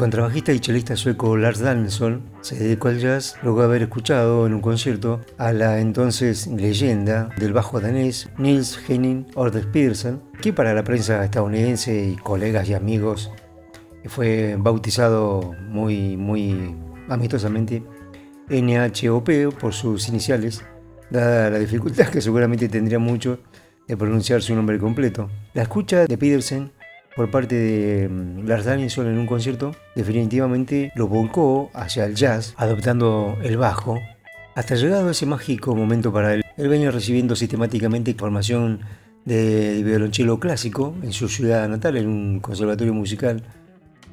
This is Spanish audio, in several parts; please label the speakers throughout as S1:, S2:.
S1: Contrabajista y chelista sueco Lars Danielsson se dedicó al jazz luego de haber escuchado en un concierto a la entonces leyenda del bajo danés Nils Henning Ordes Petersen, que para la prensa estadounidense y colegas y amigos fue bautizado muy, muy amistosamente NHOP por sus iniciales, dada la dificultad que seguramente tendría mucho de pronunciar su nombre completo. La escucha de Petersen por parte de mm, Lars Danielson en un concierto, definitivamente lo volcó hacia el jazz, adoptando el bajo, hasta llegado ese mágico momento para él. Él venía recibiendo sistemáticamente formación de violonchelo clásico en su ciudad natal, en un conservatorio musical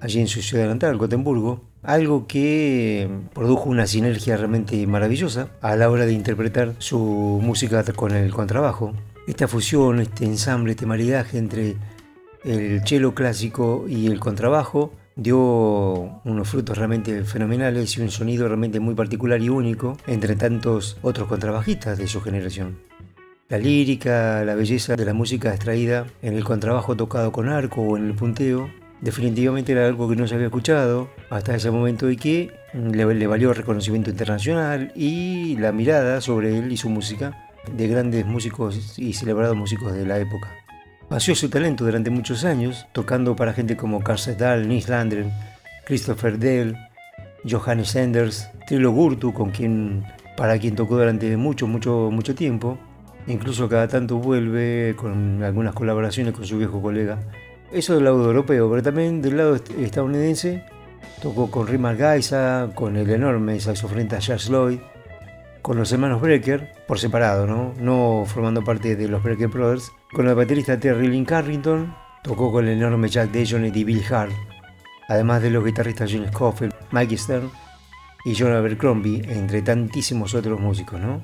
S1: allí en su ciudad natal, Gotemburgo, algo que produjo una sinergia realmente maravillosa a la hora de interpretar su música con el contrabajo. Esta fusión, este ensamble, este maridaje entre el cello clásico y el contrabajo dio unos frutos realmente fenomenales y un sonido realmente muy particular y único entre tantos otros contrabajistas de su generación. La lírica, la belleza de la música extraída en el contrabajo tocado con arco o en el punteo, definitivamente era algo que no se había escuchado hasta ese momento y que le, le valió reconocimiento internacional y la mirada sobre él y su música de grandes músicos y celebrados músicos de la época. Paseó su talento durante muchos años, tocando para gente como Carl Nils Landgren, Christopher Dell, Johannes Enders, Trilo Gurtu, con quien, para quien tocó durante mucho, mucho, mucho tiempo. Incluso cada tanto vuelve con algunas colaboraciones con su viejo colega. Eso del lado europeo, pero también del lado estadounidense tocó con Rimar Gaisa, con el enorme saxofonista Charles Lloyd, con los hermanos Brecker, por separado, ¿no? no formando parte de los Brecker Brothers, con el baterista Terry Lynn Carrington, tocó con el enorme Jack Dejon y Bill Hart, además de los guitarristas John Scofield, Mike Stern y John Abercrombie, entre tantísimos otros músicos, ¿no?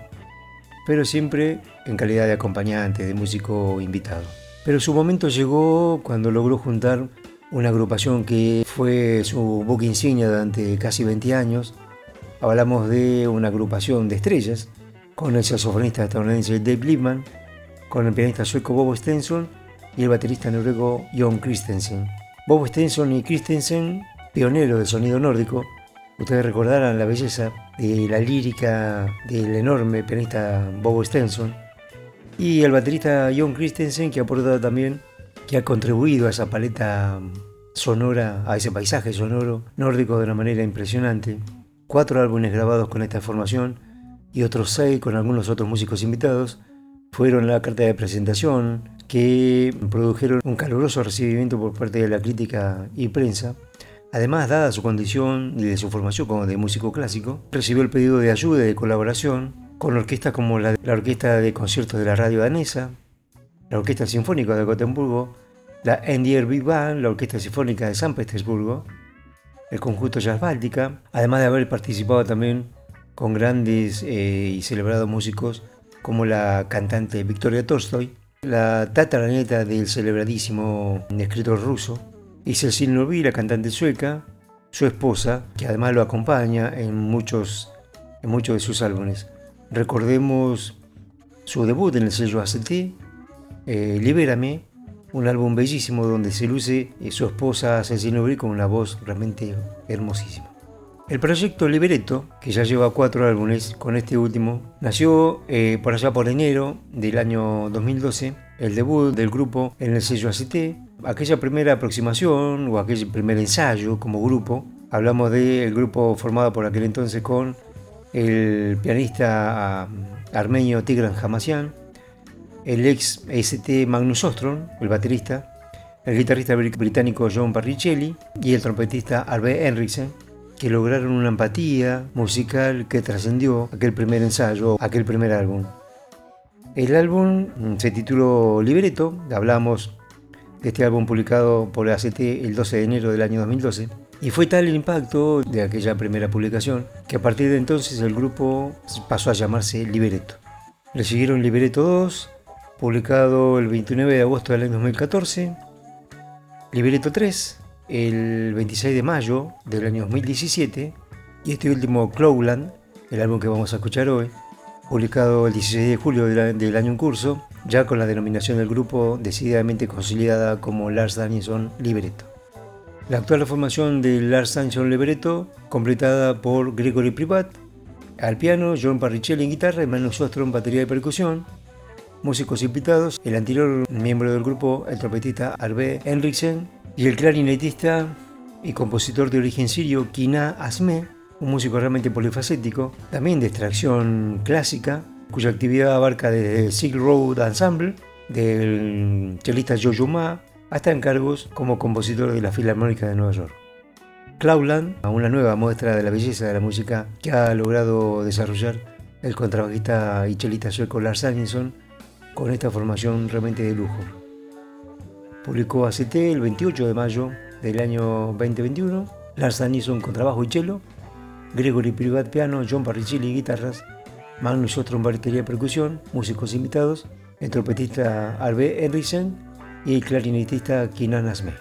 S1: Pero siempre en calidad de acompañante, de músico invitado. Pero su momento llegó cuando logró juntar una agrupación que fue su book insignia durante casi 20 años. Hablamos de una agrupación de estrellas, con el saxofonista estadounidense Dave Liebman, con el pianista sueco Bobo Stenson y el baterista noruego Jon Christensen. Bobo Stenson y Christensen, pioneros del sonido nórdico, ustedes recordarán la belleza de la lírica del enorme pianista Bobo Stenson y el baterista Jon Christensen que ha aportado también, que ha contribuido a esa paleta sonora, a ese paisaje sonoro nórdico de una manera impresionante. Cuatro álbumes grabados con esta formación y otros seis con algunos otros músicos invitados fueron la carta de presentación que produjeron un caluroso recibimiento por parte de la crítica y prensa. Además, dada su condición y de su formación como de músico clásico, recibió el pedido de ayuda y de colaboración con orquestas como la, Orquesta de Conciertos de la Radio Danesa, la Orquesta Sinfónica de Gotemburgo, la NDR Big Band, la Orquesta Sinfónica de San Petersburgo, el Conjunto Jazz Báltica, además de haber participado también con grandes eh, y celebrados músicos como la cantante Victoria Tolstoy, la tataraneta del celebradísimo escritor ruso, y Novi, la cantante sueca, su esposa, que además lo acompaña en muchos, de sus álbumes. Recordemos su debut en el sello ACT, eh, Libérame, un álbum bellísimo donde se luce su esposa Cecilia con una voz realmente hermosísima. El proyecto Libretto, que ya lleva cuatro álbumes con este último, nació eh, por allá por enero del año 2012, el debut del grupo en el sello ACT, aquella primera aproximación o aquel primer ensayo como grupo. Hablamos del grupo formado por aquel entonces con el pianista ah, armenio Tigran Hamasyan, el ex ST Magnus Ostrom, el baterista, el guitarrista británico John Parricelli y el trompetista Arve Henriksen, lograron una empatía musical que trascendió aquel primer ensayo, aquel primer álbum. El álbum se tituló Libreto, hablamos de este álbum publicado por ACT el 12 de enero del año 2012, y fue tal el impacto de aquella primera publicación que a partir de entonces el grupo pasó a llamarse Libreto. Le siguieron Libreto 2, publicado el 29 de agosto del año 2014, Libreto 3, el 26 de mayo del año 2017 y este último Clowland, el álbum que vamos a escuchar hoy, publicado el 16 de julio del año en curso, ya con la denominación del grupo decididamente consolidada como Lars Danielson Libretto. La actual formación de Lars Danielson Libretto, completada por Gregory Privat al piano, John Parricelli en guitarra y Manu Sostrom en batería y percusión, músicos invitados, el anterior miembro del grupo, el trompetista Arve Henriksen, y el clarinetista y compositor de origen sirio Kina Asme, un músico realmente polifacético, también de extracción clásica, cuya actividad abarca desde el Silk Road Ensemble, del chelista Jojo Ma, hasta encargos como compositor de la Filarmónica de Nueva York. Cloudland, una nueva muestra de la belleza de la música que ha logrado desarrollar el contrabajista y chelista sueco Lars Danielsson con esta formación realmente de lujo. Publicó ACT el 28 de mayo del año 2021. Lars Danielson con trabajo y cello, Gregory Privat piano, John Parricelli guitarras, Magnus Ostrom batería percusión, músicos invitados, el trompetista Arve Henriksen y el clarinetista Kinan Asme.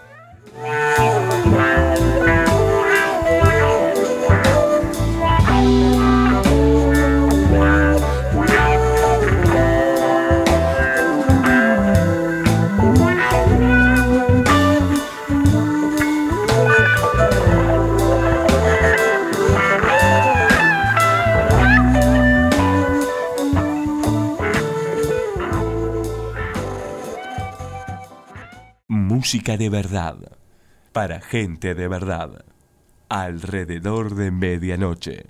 S2: Música de verdad, para gente de verdad, alrededor de medianoche.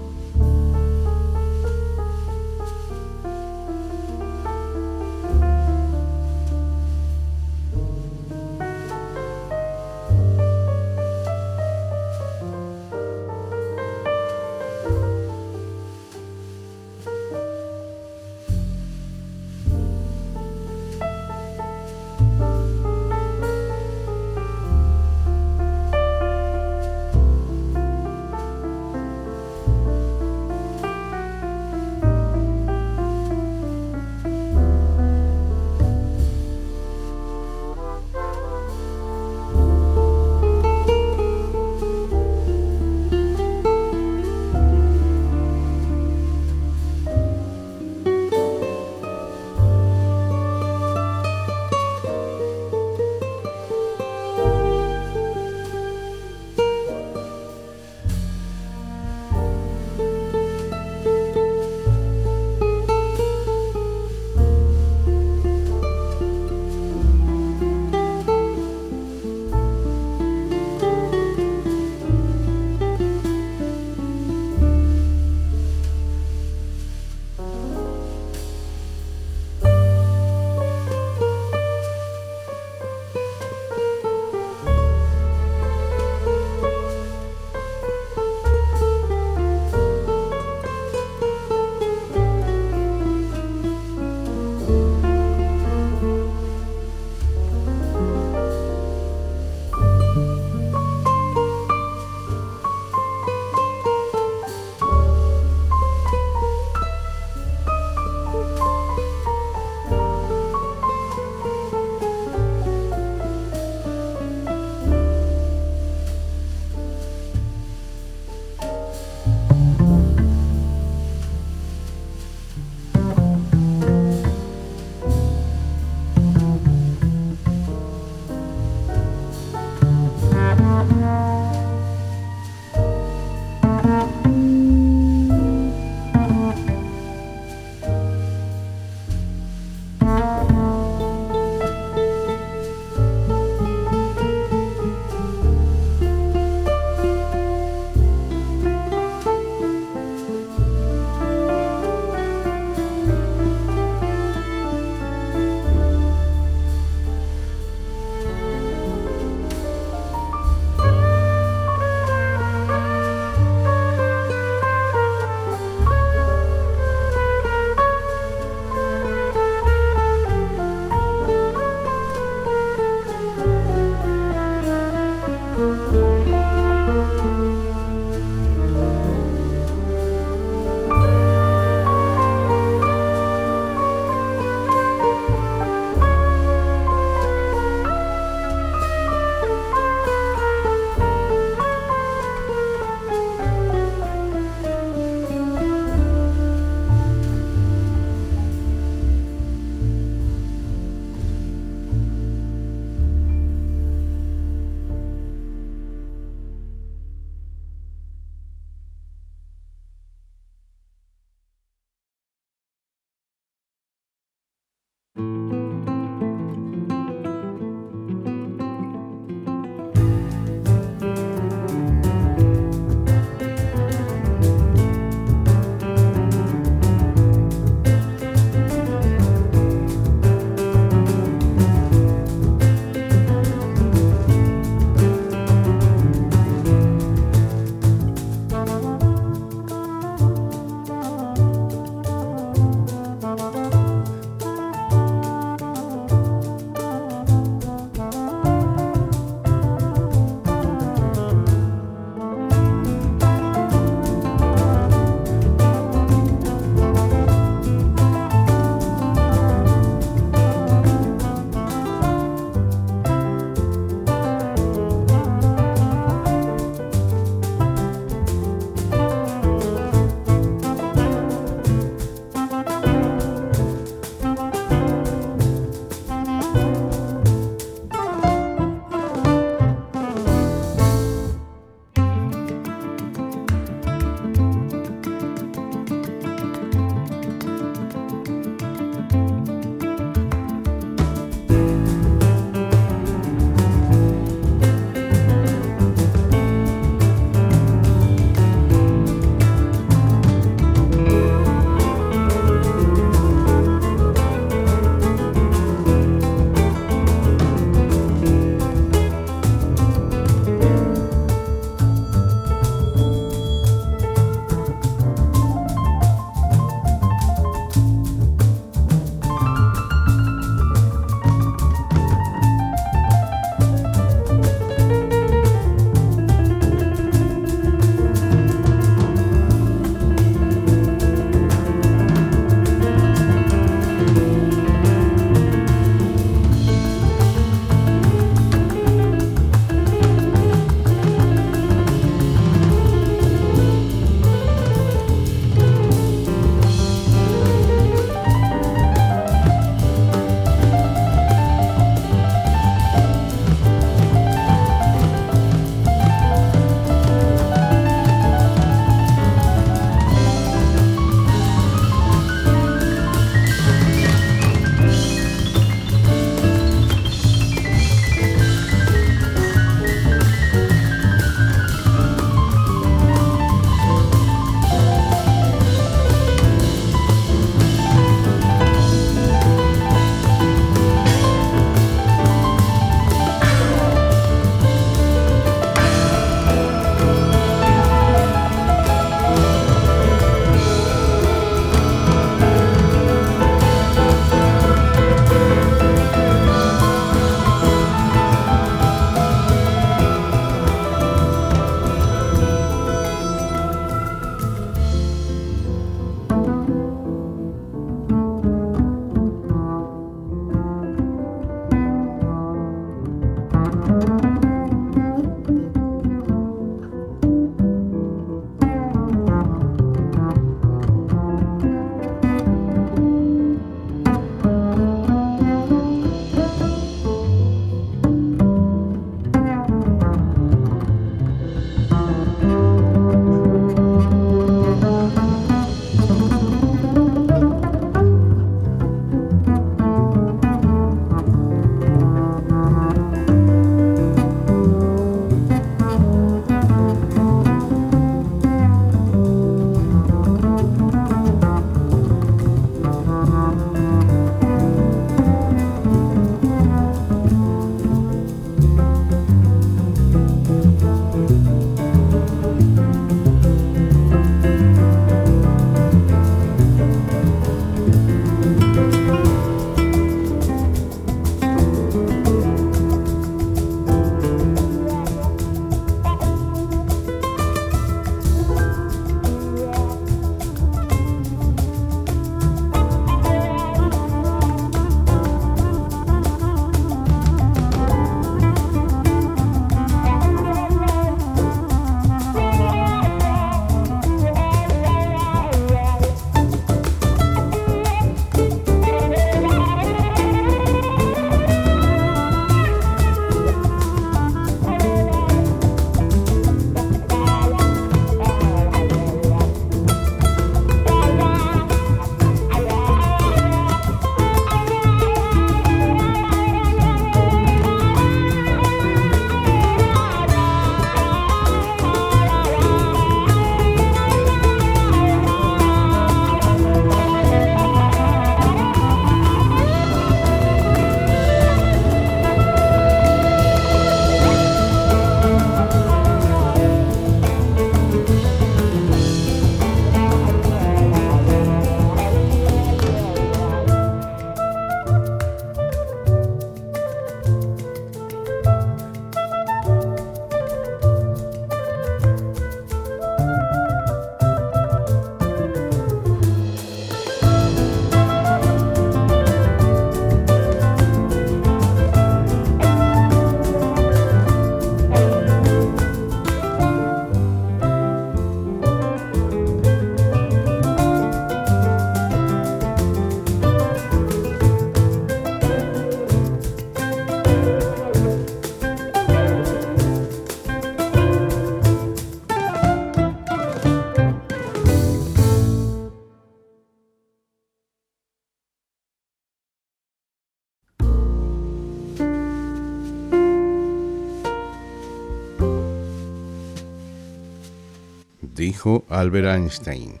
S3: Dijo Albert Einstein.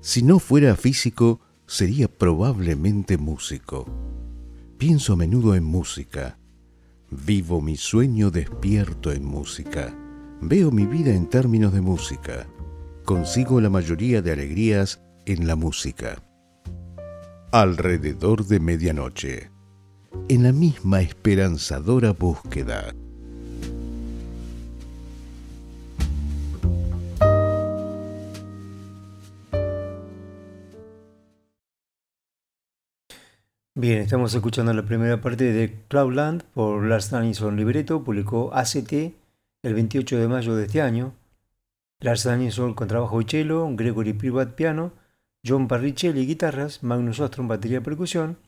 S3: Si no fuera físico, sería probablemente músico. Pienso a menudo en música. Vivo mi sueño despierto en música. Veo mi vida en términos de música. Consigo la mayoría de alegrías en la música. Alrededor de medianoche. En la misma esperanzadora búsqueda.
S1: Bien, estamos escuchando la primera parte de Cloudland por Lars Danielson Libreto, publicó ACT el 28 de mayo de este año. Lars Danielson con trabajo y cello, Gregory Privat piano, John Parricelli guitarras, Magnus Ostrom batería y percusión,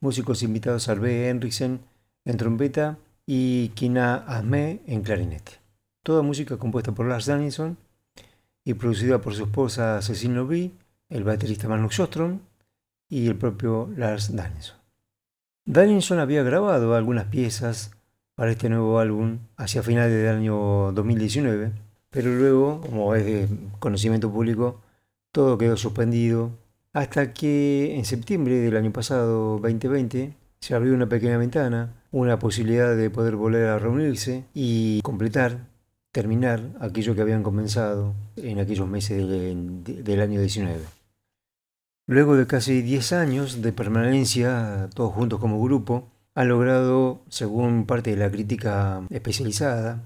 S1: músicos invitados Arve Henriksen en trompeta y Kina Ahme en clarinete. Toda música compuesta por Lars Danielson y producida por su esposa Cecile Lobby, el baterista Magnus Ostrom y el propio Lars Danielson. Danielson había grabado algunas piezas para este nuevo álbum hacia finales del año 2019, pero luego, como es de conocimiento público, todo quedó suspendido hasta que en septiembre del año pasado, 2020, se abrió una pequeña ventana, una posibilidad de poder volver a reunirse y completar, terminar aquello que habían comenzado en aquellos meses del, del año 19. Luego de casi 10 años de permanencia, todos juntos como grupo, han logrado, según parte de la crítica especializada,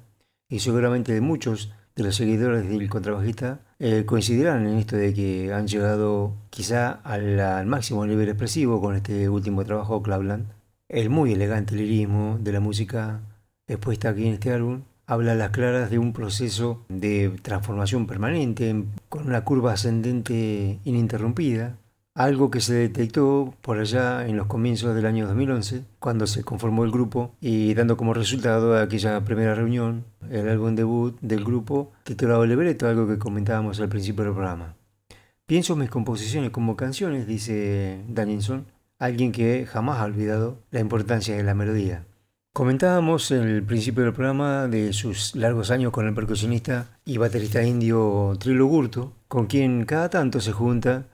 S1: y seguramente de muchos de los seguidores del contrabajista, eh, coincidirán en esto de que han llegado quizá al, máximo nivel expresivo con este último trabajo, Cloudland. El muy elegante lirismo de la música expuesta aquí en este álbum habla a las claras de un proceso de transformación permanente, con una curva ascendente ininterrumpida, algo que se detectó por allá en los comienzos del año 2011, cuando se conformó el grupo y dando como resultado aquella primera reunión el álbum debut del grupo titulado Lebreto, algo que comentábamos al principio del programa. Pienso mis composiciones como canciones, dice Danielson, alguien que jamás ha olvidado la importancia de la melodía. Comentábamos en el principio del programa de sus largos años con el percusionista y baterista indio Trilo Gurto, con quien cada tanto se junta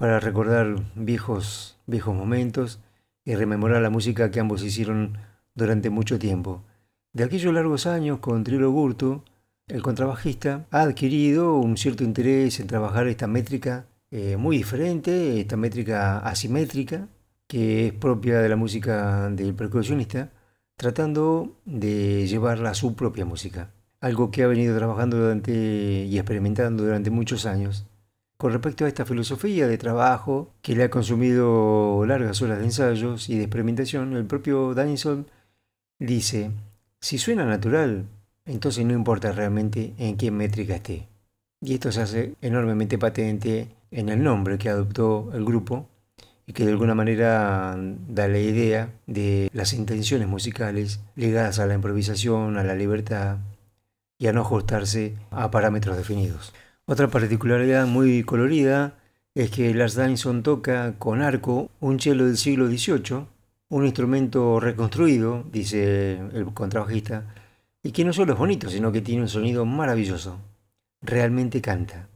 S1: para recordar viejos, viejos momentos y rememorar la música que ambos hicieron durante mucho tiempo. De aquellos largos años con Trilo Gurto, el contrabajista ha adquirido un cierto interés en trabajar esta métrica eh, muy diferente, esta métrica asimétrica, que es propia de la música del percusionista, tratando de llevarla a su propia música, algo que ha venido trabajando durante y experimentando durante muchos años. Con respecto a esta filosofía de trabajo que le ha consumido largas horas de ensayos y de experimentación, el propio Danielson dice, si suena natural, entonces no importa realmente en qué métrica esté. Y esto se hace enormemente patente en el nombre que adoptó el grupo y que de alguna manera da la idea de las intenciones musicales ligadas a la improvisación, a la libertad y a no ajustarse a parámetros definidos. Otra particularidad muy colorida es que Lars Danielson toca con arco un cello del siglo XVIII, un instrumento reconstruido, dice el contrabajista, y que no solo es bonito, sino que tiene un sonido maravilloso. Realmente canta.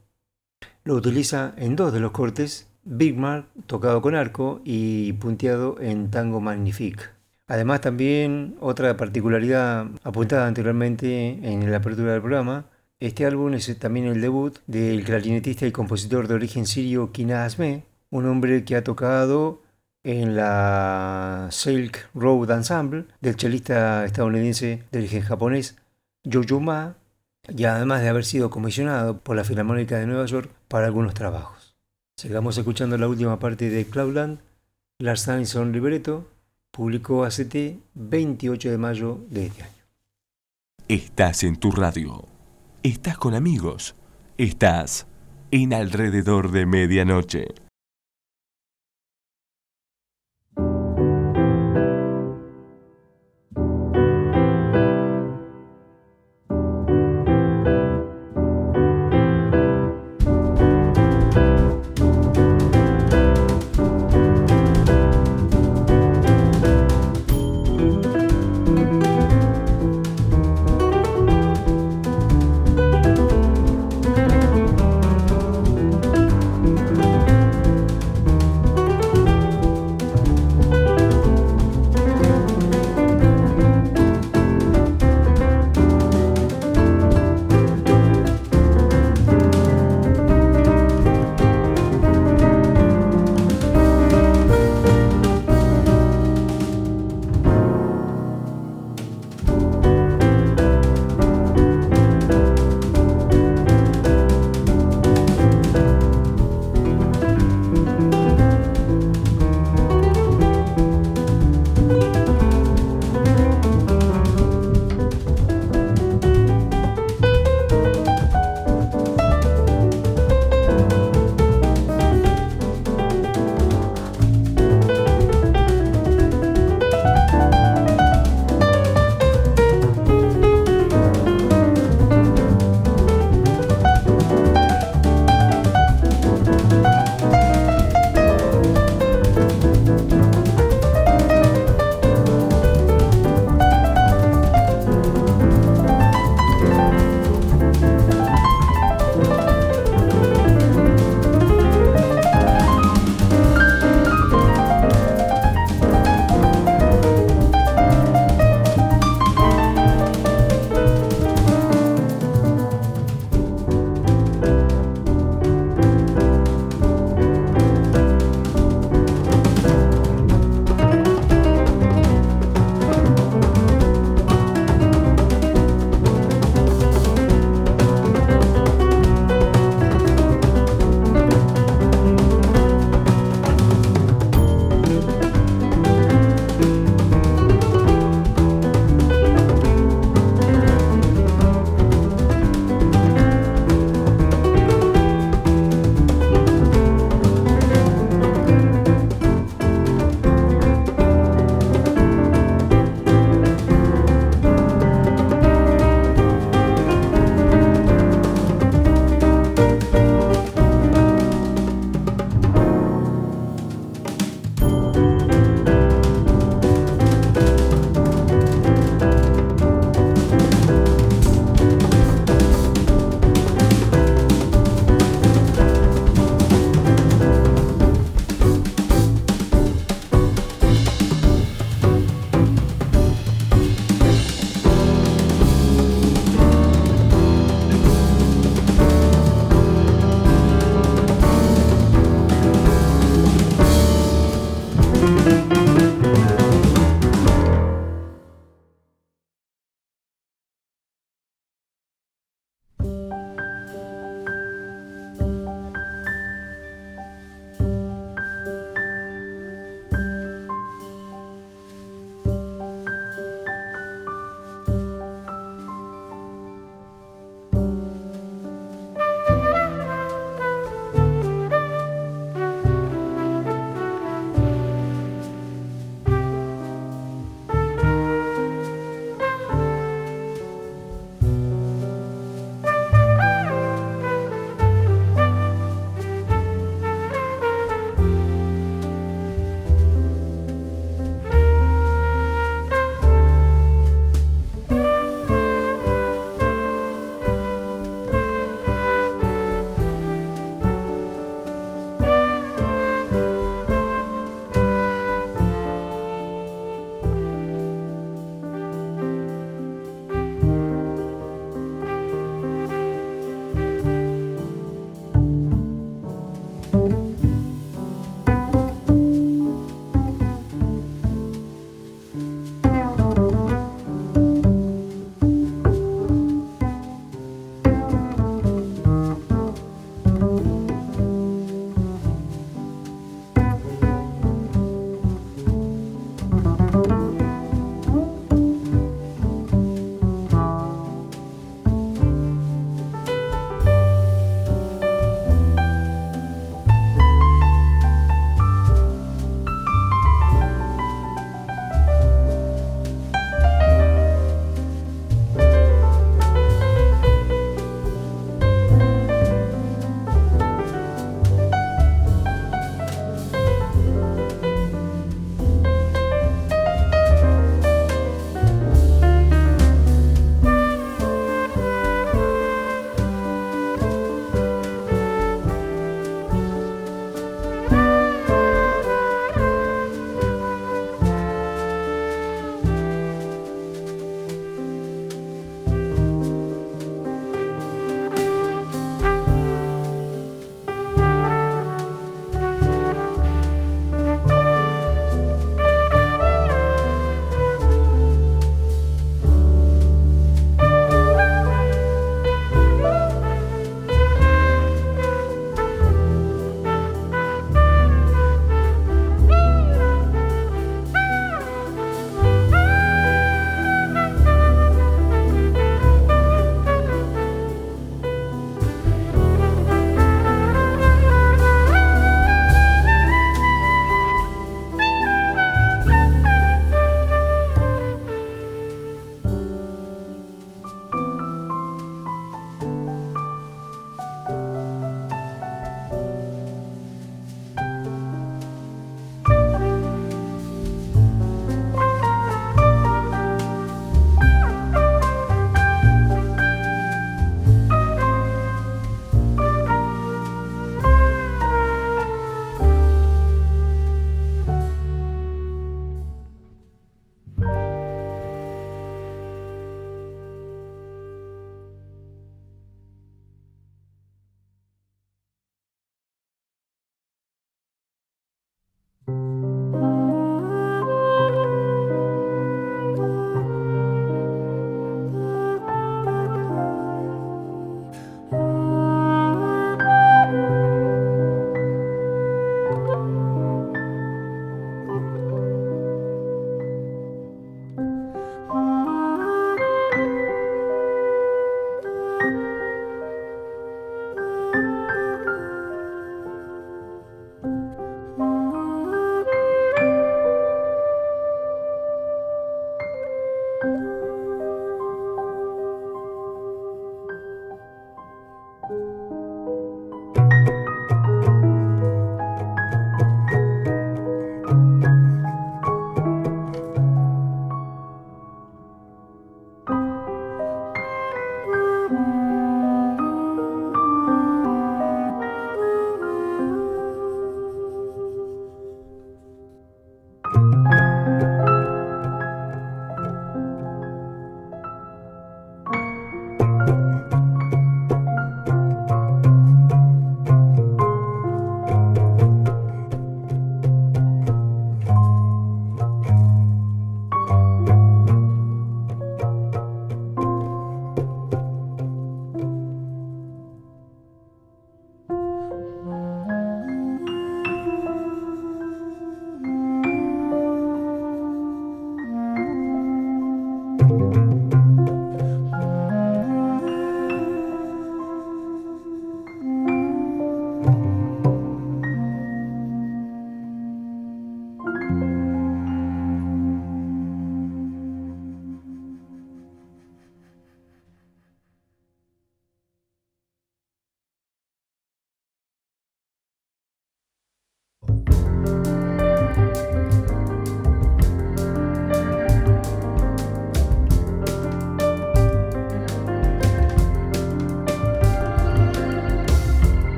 S1: Lo utiliza en dos de los cortes, Big Mark, tocado con arco, y punteado en Tango Magnifique. Además también otra particularidad apuntada anteriormente en la apertura del programa este álbum es también el debut del clarinetista y compositor de origen sirio Kina Asme, un hombre que ha tocado en la Silk Road Ensemble del chelista estadounidense de origen japonés Jojo Ma, y además de haber sido comisionado por la Filarmónica de Nueva York para algunos trabajos. Sigamos escuchando la última parte de Cloudland, Lars Danielson Libretto, publicó ACT 28 de mayo de este año.
S2: Estás en tu radio estás con amigos, estás en alrededor de medianoche.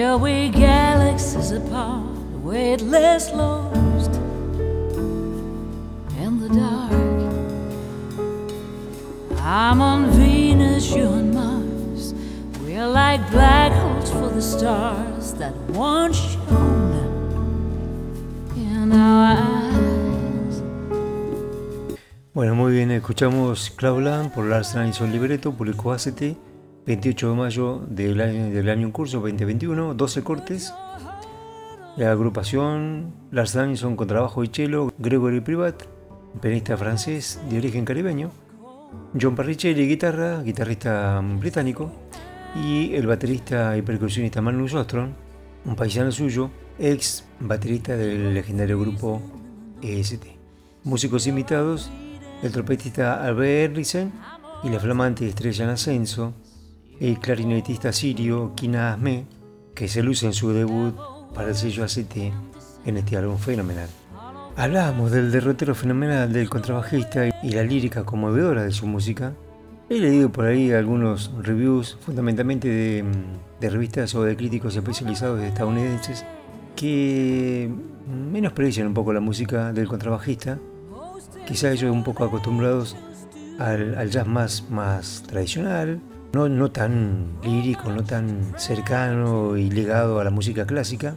S4: We galaxies apart, weightless lost in the dark. I'm on Venus, you on Mars. We're like black holes for the stars that once shone in our eyes.
S1: Bueno, muy bien, escuchamos por Lars Libreto, publicó 28 de mayo del año, del en curso 2021, 12 cortes. La agrupación Lars Ransom con trabajo y cello, Gregory Privat, pianista francés de origen caribeño, John Parricelli, guitarra, guitarrista británico, y el baterista y percusionista Magnus Ostrom, un paisano suyo, ex baterista del legendario grupo EST. Músicos invitados, el trompetista Albert Erlisen y la flamante estrella en ascenso, el clarinetista sirio Kina Asme, que se luce en su debut para el sello ACT en este álbum fenomenal. Hablábamos del derrotero fenomenal del contrabajista y la lírica conmovedora de su música. He leído por ahí algunos reviews, fundamentalmente de, de revistas o de críticos especializados estadounidenses, que menosprecian un poco la música del contrabajista. Quizá ellos un poco acostumbrados al, al jazz más, más tradicional, no, no tan lírico, no tan cercano y ligado a la música clásica.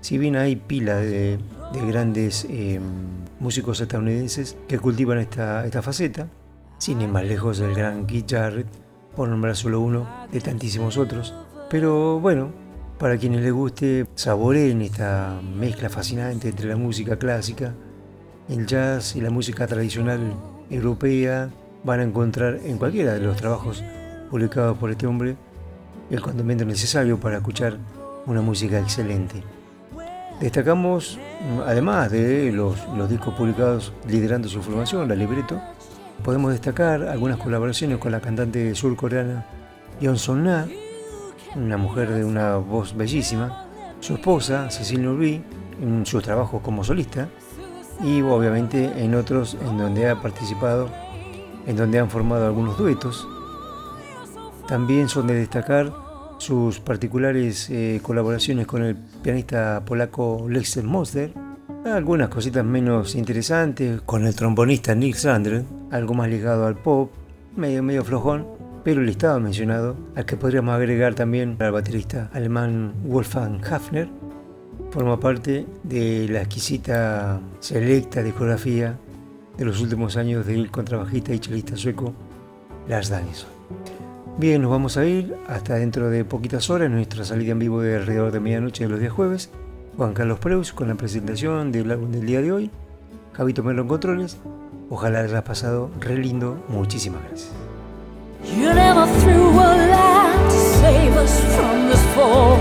S1: Si bien hay pila de, de grandes eh, músicos estadounidenses que cultivan esta, esta faceta, sin ir más lejos del gran Keith Jarrett, por nombrar solo uno de tantísimos otros. Pero bueno, para quienes les guste, saboreen esta mezcla fascinante entre la música clásica, el jazz y la música tradicional europea, van a encontrar en cualquiera de los trabajos publicados por este hombre el condimento necesario para escuchar una música excelente. Destacamos, además de los, discos publicados liderando su formación, la libreto, podemos destacar algunas colaboraciones con la cantante surcoreana Yeon Son Na, una mujer de una voz bellísima, su esposa Cecilia Nurbi, en sus trabajos como solista, y obviamente en otros en donde ha participado, en donde han formado algunos duetos. También son de destacar sus particulares eh, colaboraciones con el pianista polaco Lexer Moster, algunas cositas menos interesantes con el trombonista Nick Sandren, algo más ligado al pop, medio medio flojón, pero el listado mencionado, al que podríamos agregar también al baterista alemán Wolfgang Hafner, forma parte de la exquisita selecta discografía de los últimos años del contrabajista y chelista sueco Lars Danielsson. Bien, nos vamos a ir hasta dentro de poquitas horas, nuestra salida en vivo de alrededor de medianoche de los días jueves. Juan Carlos Preus con la presentación del álbum del día de hoy. Javito Melo en controles. Ojalá hayas pasado re lindo. Muchísimas gracias.
S4: You never threw a to save us from this fall.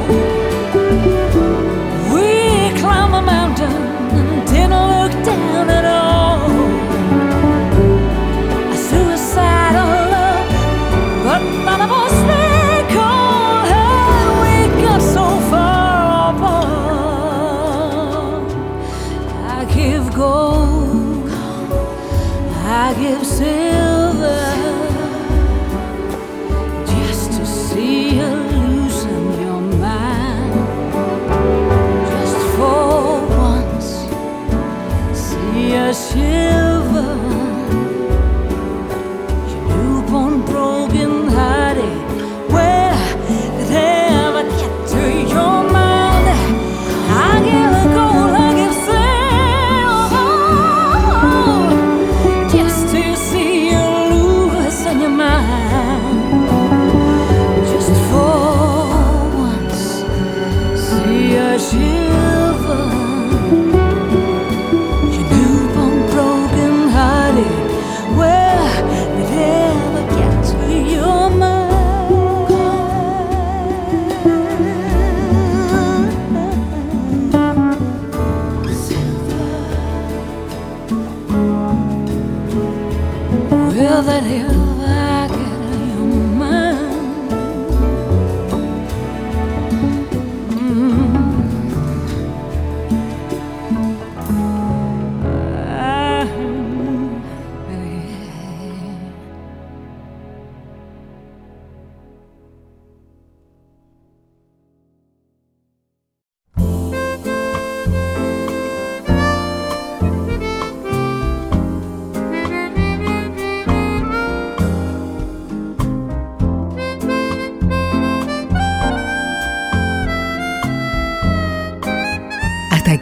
S4: We the mountain and didn't look down at all. I give